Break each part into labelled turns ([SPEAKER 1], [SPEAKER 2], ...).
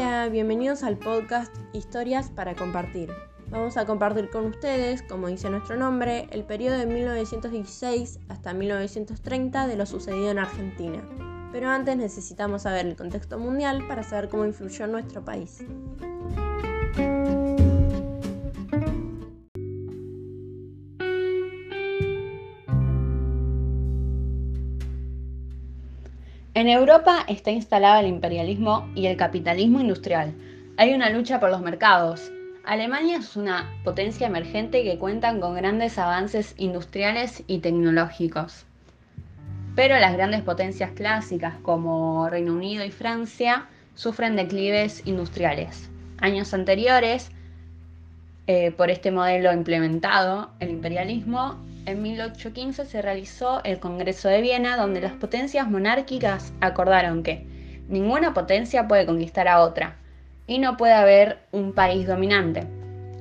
[SPEAKER 1] Bienvenidos al podcast Historias para compartir. Vamos a compartir con ustedes, como dice nuestro nombre, el periodo de 1916 hasta 1930 de lo sucedido en Argentina. Pero antes necesitamos saber el contexto mundial para saber cómo influyó en nuestro país.
[SPEAKER 2] En Europa está instalado el imperialismo y el capitalismo industrial. Hay una lucha por los mercados. Alemania es una potencia emergente que cuenta con grandes avances industriales y tecnológicos. Pero las grandes potencias clásicas como Reino Unido y Francia sufren declives industriales. Años anteriores, eh, por este modelo implementado, el imperialismo en 1815 se realizó el Congreso de Viena, donde las potencias monárquicas acordaron que ninguna potencia puede conquistar a otra y no puede haber un país dominante.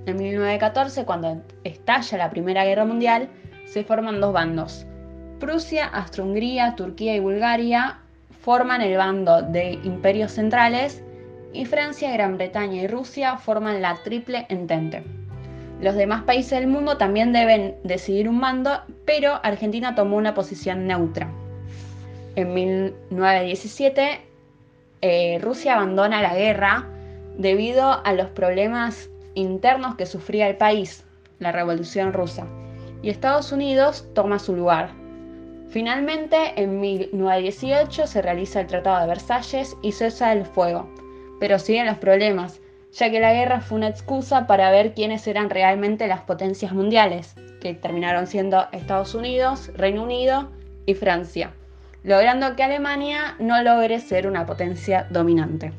[SPEAKER 2] En 1914, cuando estalla la Primera Guerra Mundial, se forman dos bandos. Prusia, Austro-Hungría, Turquía y Bulgaria forman el bando de imperios centrales y Francia, Gran Bretaña y Rusia forman la Triple Entente. Los demás países del mundo también deben decidir un mando, pero Argentina tomó una posición neutra. En 1917, eh, Rusia abandona la guerra debido a los problemas internos que sufría el país, la Revolución Rusa, y Estados Unidos toma su lugar. Finalmente, en 1918 se realiza el Tratado de Versalles y cesa el fuego, pero siguen los problemas ya que la guerra fue una excusa para ver quiénes eran realmente las potencias mundiales, que terminaron siendo Estados Unidos, Reino Unido y Francia, logrando que Alemania no logre ser una potencia dominante.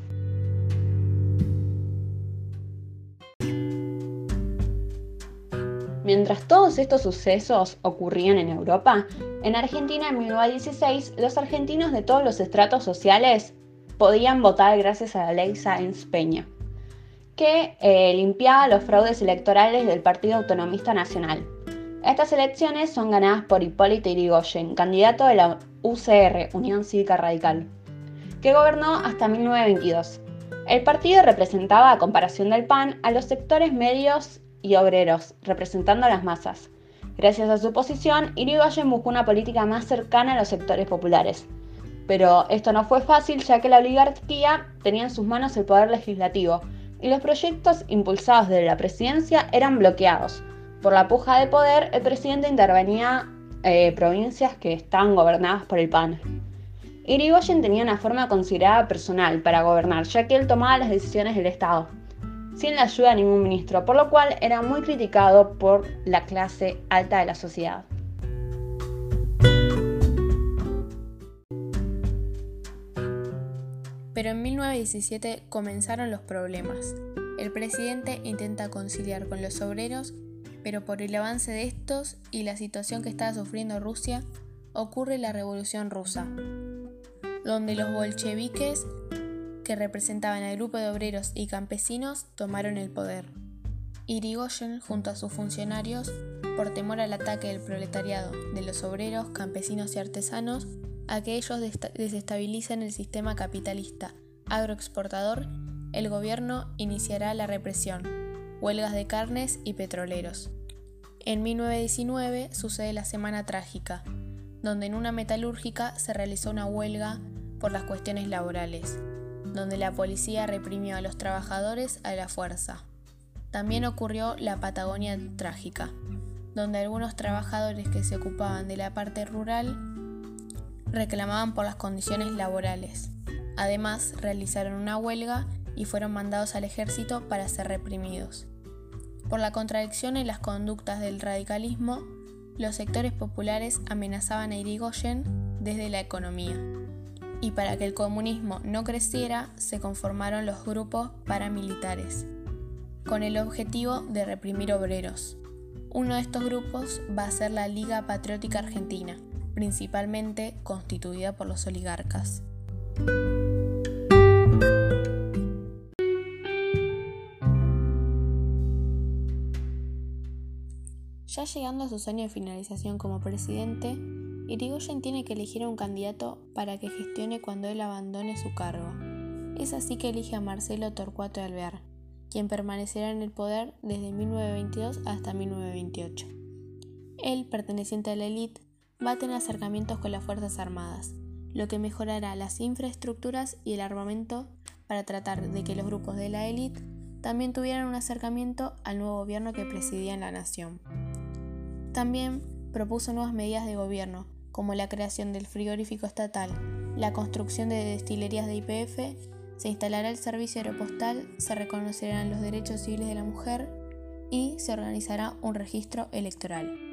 [SPEAKER 2] Mientras todos estos sucesos ocurrían en Europa, en Argentina en 1916 los argentinos de todos los estratos sociales podían votar gracias a la ley Sáenz Peña que eh, limpiaba los fraudes electorales del Partido Autonomista Nacional. Estas elecciones son ganadas por Hipólito Irigoyen, candidato de la UCR, Unión Cívica Radical, que gobernó hasta 1922. El partido representaba, a comparación del PAN, a los sectores medios y obreros, representando a las masas. Gracias a su posición, Irigoyen buscó una política más cercana a los sectores populares. Pero esto no fue fácil ya que la oligarquía tenía en sus manos el poder legislativo, y los proyectos impulsados desde la presidencia eran bloqueados. Por la puja de poder, el presidente intervenía eh, provincias que estaban gobernadas por el PAN. Irigoyen tenía una forma considerada personal para gobernar, ya que él tomaba las decisiones del Estado, sin la ayuda de ningún ministro, por lo cual era muy criticado por la clase alta de la sociedad.
[SPEAKER 3] Pero en 1917 comenzaron los problemas. El presidente intenta conciliar con los obreros, pero por el avance de estos y la situación que estaba sufriendo Rusia, ocurre la Revolución Rusa, donde los bolcheviques, que representaban al grupo de obreros y campesinos, tomaron el poder. Irigoyen, junto a sus funcionarios, por temor al ataque del proletariado, de los obreros, campesinos y artesanos, a que ellos desestabilicen el sistema capitalista agroexportador, el gobierno iniciará la represión, huelgas de carnes y petroleros. En 1919 sucede la Semana Trágica, donde en una metalúrgica se realizó una huelga por las cuestiones laborales, donde la policía reprimió a los trabajadores a la fuerza. También ocurrió la Patagonia Trágica, donde algunos trabajadores que se ocupaban de la parte rural reclamaban por las condiciones laborales. Además, realizaron una huelga y fueron mandados al ejército para ser reprimidos. Por la contradicción en las conductas del radicalismo, los sectores populares amenazaban a Irigoyen desde la economía. Y para que el comunismo no creciera, se conformaron los grupos paramilitares, con el objetivo de reprimir obreros. Uno de estos grupos va a ser la Liga Patriótica Argentina, principalmente constituida por los oligarcas. Ya llegando a sus años de finalización como presidente, Irigoyen tiene que elegir a un candidato para que gestione cuando él abandone su cargo. Es así que elige a Marcelo Torcuato de Alvear, quien permanecerá en el poder desde 1922 hasta 1928. Él, perteneciente a la élite, va a tener acercamientos con las Fuerzas Armadas, lo que mejorará las infraestructuras y el armamento para tratar de que los grupos de la élite también tuvieran un acercamiento al nuevo gobierno que presidía en la nación. También propuso nuevas medidas de gobierno, como la creación del frigorífico estatal, la construcción de destilerías de IPF, se instalará el servicio aeropostal, se reconocerán los derechos civiles de la mujer y se organizará un registro electoral.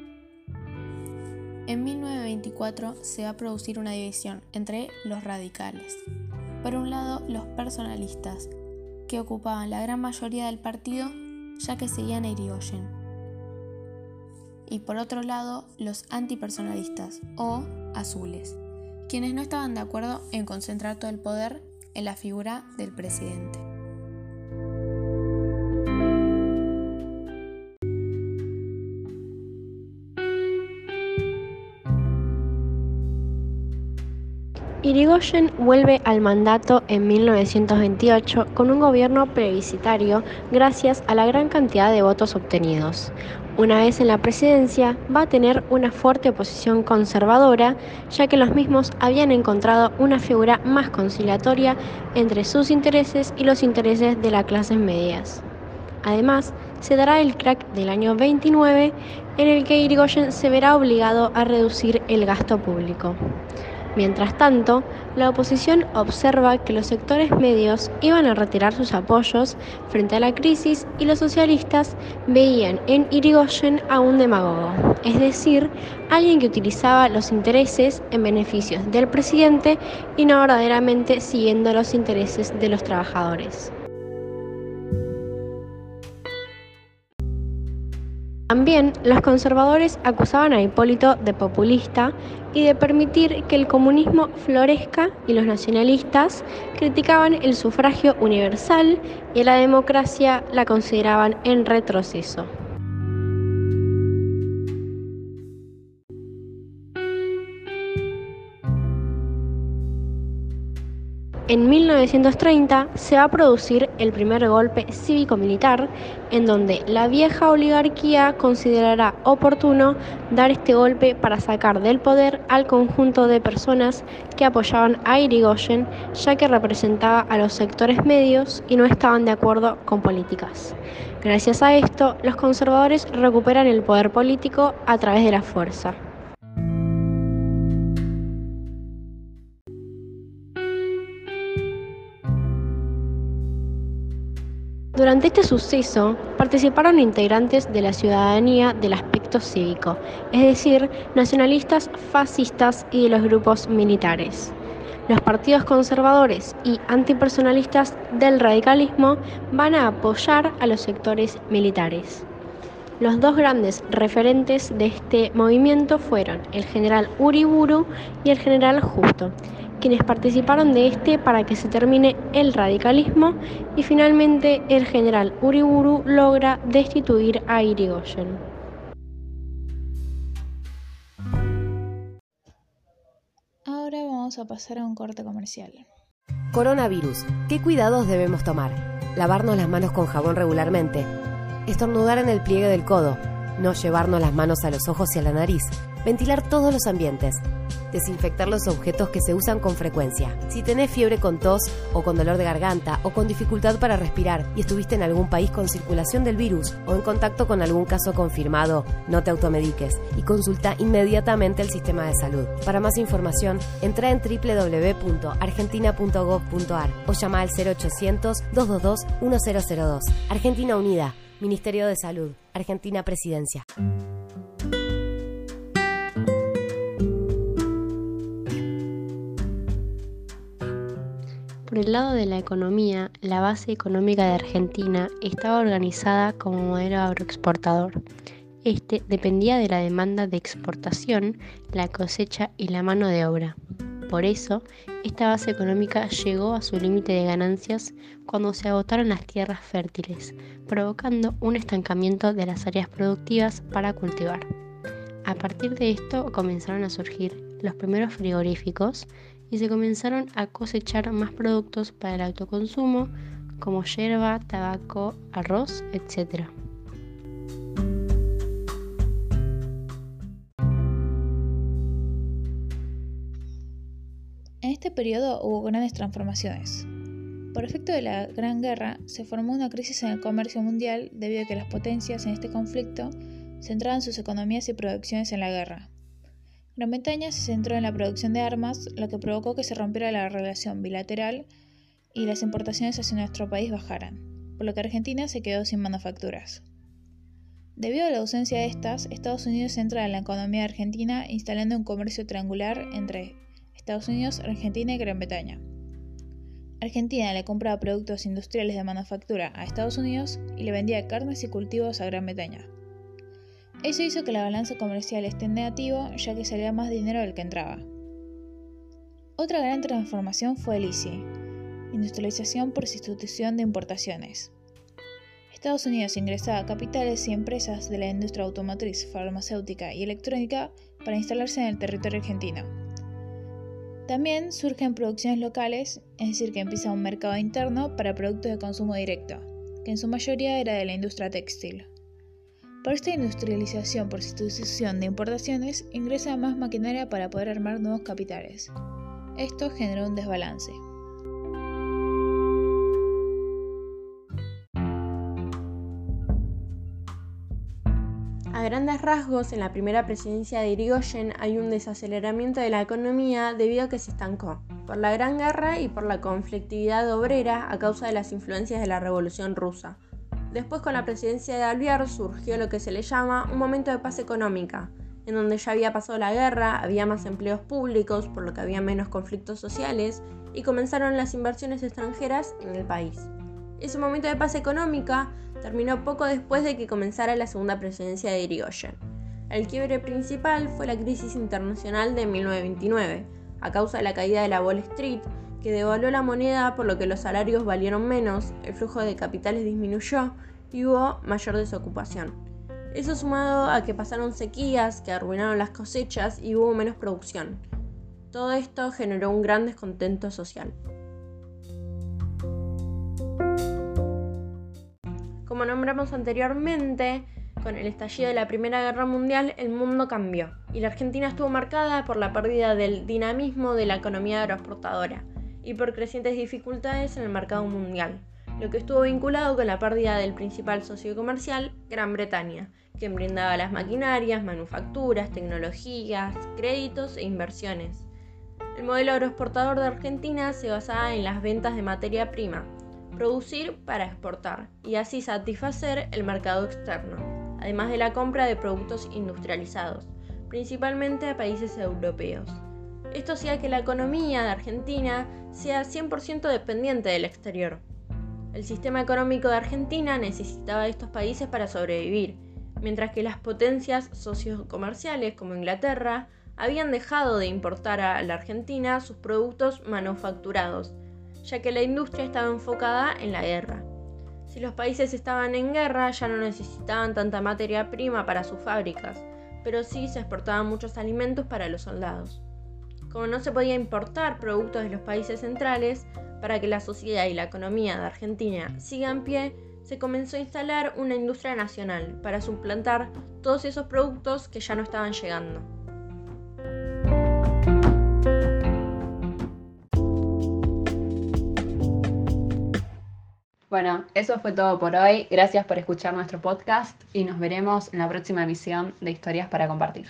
[SPEAKER 3] En 1924 se va a producir una división entre los radicales. Por un lado, los personalistas, que ocupaban la gran mayoría del partido ya que seguían a Irigoyen. Y por otro lado, los antipersonalistas o azules, quienes no estaban de acuerdo en concentrar todo el poder en la figura del presidente.
[SPEAKER 4] Irigoyen vuelve al mandato en 1928 con un gobierno plebiscitario gracias a la gran cantidad de votos obtenidos. Una vez en la presidencia, va a tener una fuerte oposición conservadora, ya que los mismos habían encontrado una figura más conciliatoria entre sus intereses y los intereses de las clases medias. Además, se dará el crack del año 29, en el que Irigoyen se verá obligado a reducir el gasto público. Mientras tanto, la oposición observa que los sectores medios iban a retirar sus apoyos frente a la crisis y los socialistas veían en Irigoyen a un demagogo, es decir, alguien que utilizaba los intereses en beneficios del presidente y no verdaderamente siguiendo los intereses de los trabajadores. También los conservadores acusaban a Hipólito de populista y de permitir que el comunismo florezca y los nacionalistas criticaban el sufragio universal y a la democracia la consideraban en retroceso. En 1930 se va a producir el primer golpe cívico-militar en donde la vieja oligarquía considerará oportuno dar este golpe para sacar del poder al conjunto de personas que apoyaban a Irigoyen ya que representaba a los sectores medios y no estaban de acuerdo con políticas. Gracias a esto, los conservadores recuperan el poder político a través de la fuerza. Durante este suceso participaron integrantes de la ciudadanía del aspecto cívico, es decir, nacionalistas, fascistas y de los grupos militares. Los partidos conservadores y antipersonalistas del radicalismo van a apoyar a los sectores militares. Los dos grandes referentes de este movimiento fueron el general Uriburu y el general Justo, quienes participaron de este para que se termine el radicalismo y finalmente el general Uriburu logra destituir a Irigoyen.
[SPEAKER 3] Ahora vamos a pasar a un corte comercial.
[SPEAKER 5] Coronavirus. ¿Qué cuidados debemos tomar? Lavarnos las manos con jabón regularmente. Estornudar en el pliegue del codo. No llevarnos las manos a los ojos y a la nariz. Ventilar todos los ambientes desinfectar los objetos que se usan con frecuencia. Si tenés fiebre con tos o con dolor de garganta o con dificultad para respirar y estuviste en algún país con circulación del virus o en contacto con algún caso confirmado, no te automediques y consulta inmediatamente el sistema de salud. Para más información, entra en www.argentina.gov.ar o llama al 0800 222 1002. Argentina Unida, Ministerio de Salud, Argentina Presidencia.
[SPEAKER 4] Por el lado de la economía, la base económica de Argentina estaba organizada como modelo agroexportador. Este dependía de la demanda de exportación, la cosecha y la mano de obra. Por eso, esta base económica llegó a su límite de ganancias cuando se agotaron las tierras fértiles, provocando un estancamiento de las áreas productivas para cultivar. A partir de esto comenzaron a surgir los primeros frigoríficos
[SPEAKER 1] y se comenzaron a cosechar más productos para el autoconsumo como yerba, tabaco, arroz, etc.
[SPEAKER 6] En este periodo hubo grandes transformaciones. Por efecto de la Gran Guerra, se formó una crisis en el comercio mundial debido a que las potencias en este conflicto centraban sus economías y producciones en la guerra. Gran Bretaña se centró en la producción de armas, lo que provocó que se rompiera la relación bilateral y las importaciones hacia nuestro país bajaran, por lo que Argentina se quedó sin manufacturas. Debido a la ausencia de estas, Estados Unidos entra en la economía argentina instalando un comercio triangular entre Estados Unidos, Argentina y Gran Bretaña. Argentina le compraba productos industriales de manufactura a Estados Unidos y le vendía carnes y cultivos a Gran Bretaña. Eso hizo que la balanza comercial esté en negativo ya que salía más dinero del que entraba. Otra gran transformación fue el ICI, industrialización por sustitución de importaciones. Estados Unidos ingresaba capitales y empresas de la industria automotriz, farmacéutica y electrónica para instalarse en el territorio argentino. También surgen producciones locales, es decir, que empieza un mercado interno para productos de consumo directo, que en su mayoría era de la industria textil. Por esta industrialización por sustitución de importaciones, ingresa más maquinaria para poder armar nuevos capitales. Esto generó un desbalance.
[SPEAKER 1] A grandes rasgos, en la primera presidencia de Irigoyen hay un desaceleramiento de la economía debido a que se estancó, por la Gran Guerra y por la conflictividad obrera a causa de las influencias de la Revolución rusa. Después con la presidencia de Alvear surgió lo que se le llama un momento de paz económica, en donde ya había pasado la guerra, había más empleos públicos, por lo que había menos conflictos sociales, y comenzaron las inversiones extranjeras en el país. Ese momento de paz económica terminó poco después de que comenzara la segunda presidencia de Irigoyen. El quiebre principal fue la crisis internacional de 1929, a causa de la caída de la Wall Street, que devaluó la moneda por lo que los salarios valieron menos, el flujo de capitales disminuyó y hubo mayor desocupación. Eso sumado a que pasaron sequías que arruinaron las cosechas y hubo menos producción. Todo esto generó un gran descontento social. Como nombramos anteriormente, con el estallido de la Primera Guerra Mundial el mundo cambió y la Argentina estuvo marcada por la pérdida del dinamismo de la economía agroexportadora y por crecientes dificultades en el mercado mundial, lo que estuvo vinculado con la pérdida del principal socio comercial, Gran Bretaña, quien brindaba las maquinarias, manufacturas, tecnologías, créditos e inversiones. El modelo agroexportador de Argentina se basaba en las ventas de materia prima, producir para exportar y así satisfacer el mercado externo, además de la compra de productos industrializados, principalmente a países europeos. Esto hacía que la economía de Argentina sea 100% dependiente del exterior. El sistema económico de Argentina necesitaba de estos países para sobrevivir, mientras que las potencias sociocomerciales como Inglaterra habían dejado de importar a la Argentina sus productos manufacturados ya que la industria estaba enfocada en la guerra. Si los países estaban en guerra ya no necesitaban tanta materia prima para sus fábricas, pero sí se exportaban muchos alimentos para los soldados. Como no se podía importar productos de los países centrales, para que la sociedad y la economía de Argentina sigan pie, se comenzó a instalar una industria nacional para suplantar todos esos productos que ya no estaban llegando.
[SPEAKER 2] Bueno, eso fue todo por hoy. Gracias por escuchar nuestro podcast y nos veremos en la próxima emisión de Historias para Compartir.